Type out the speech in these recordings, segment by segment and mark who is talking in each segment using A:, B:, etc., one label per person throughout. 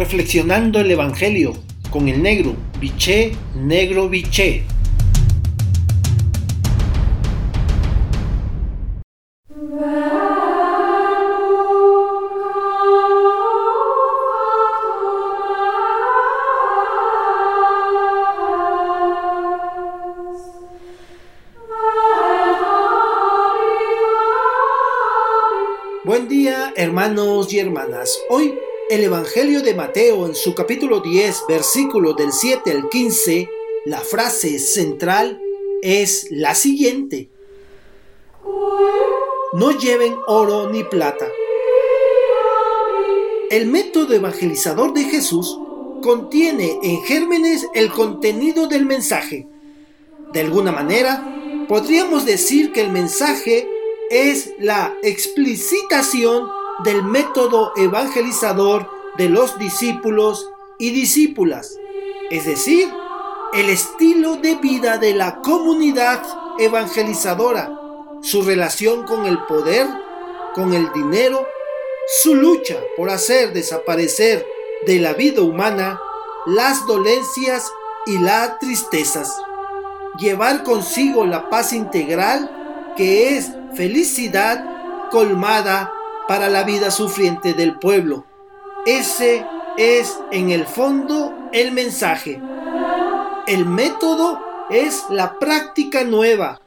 A: reflexionando el Evangelio con el negro, biché, negro, biché. Buen día hermanos y hermanas. Hoy el Evangelio de Mateo en su capítulo 10, versículo del 7 al 15, la frase central es la siguiente. No lleven oro ni plata. El método evangelizador de Jesús contiene en gérmenes el contenido del mensaje. De alguna manera, podríamos decir que el mensaje es la explicitación del método evangelizador de los discípulos y discípulas, es decir, el estilo de vida de la comunidad evangelizadora, su relación con el poder, con el dinero, su lucha por hacer desaparecer de la vida humana las dolencias y las tristezas, llevar consigo la paz integral que es felicidad colmada para la vida sufriente del pueblo. Ese es en el fondo el mensaje. El método es la práctica nueva,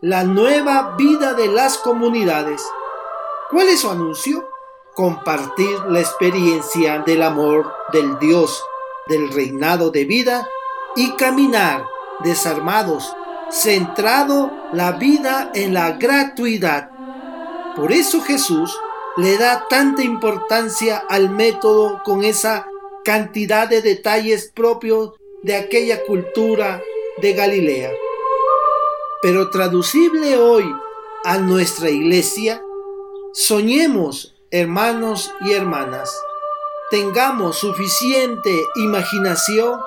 A: la nueva vida de las comunidades. ¿Cuál es su anuncio? Compartir la experiencia del amor del Dios, del reinado de vida y caminar desarmados, centrado la vida en la gratuidad. Por eso Jesús le da tanta importancia al método con esa cantidad de detalles propios de aquella cultura de Galilea. Pero traducible hoy a nuestra iglesia, soñemos, hermanos y hermanas, tengamos suficiente imaginación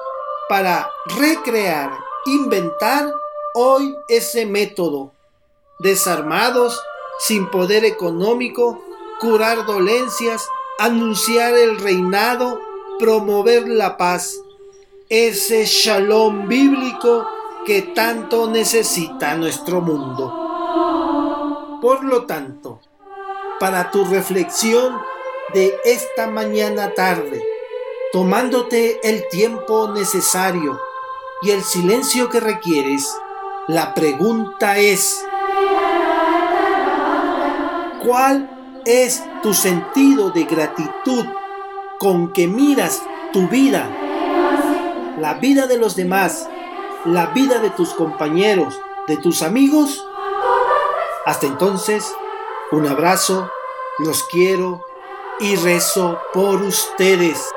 A: para recrear, inventar hoy ese método, desarmados, sin poder económico, curar dolencias, anunciar el reinado, promover la paz, ese shalom bíblico que tanto necesita nuestro mundo. Por lo tanto, para tu reflexión de esta mañana tarde, tomándote el tiempo necesario y el silencio que requieres, la pregunta es, ¿cuál es tu sentido de gratitud con que miras tu vida, la vida de los demás, la vida de tus compañeros, de tus amigos. Hasta entonces, un abrazo, los quiero y rezo por ustedes.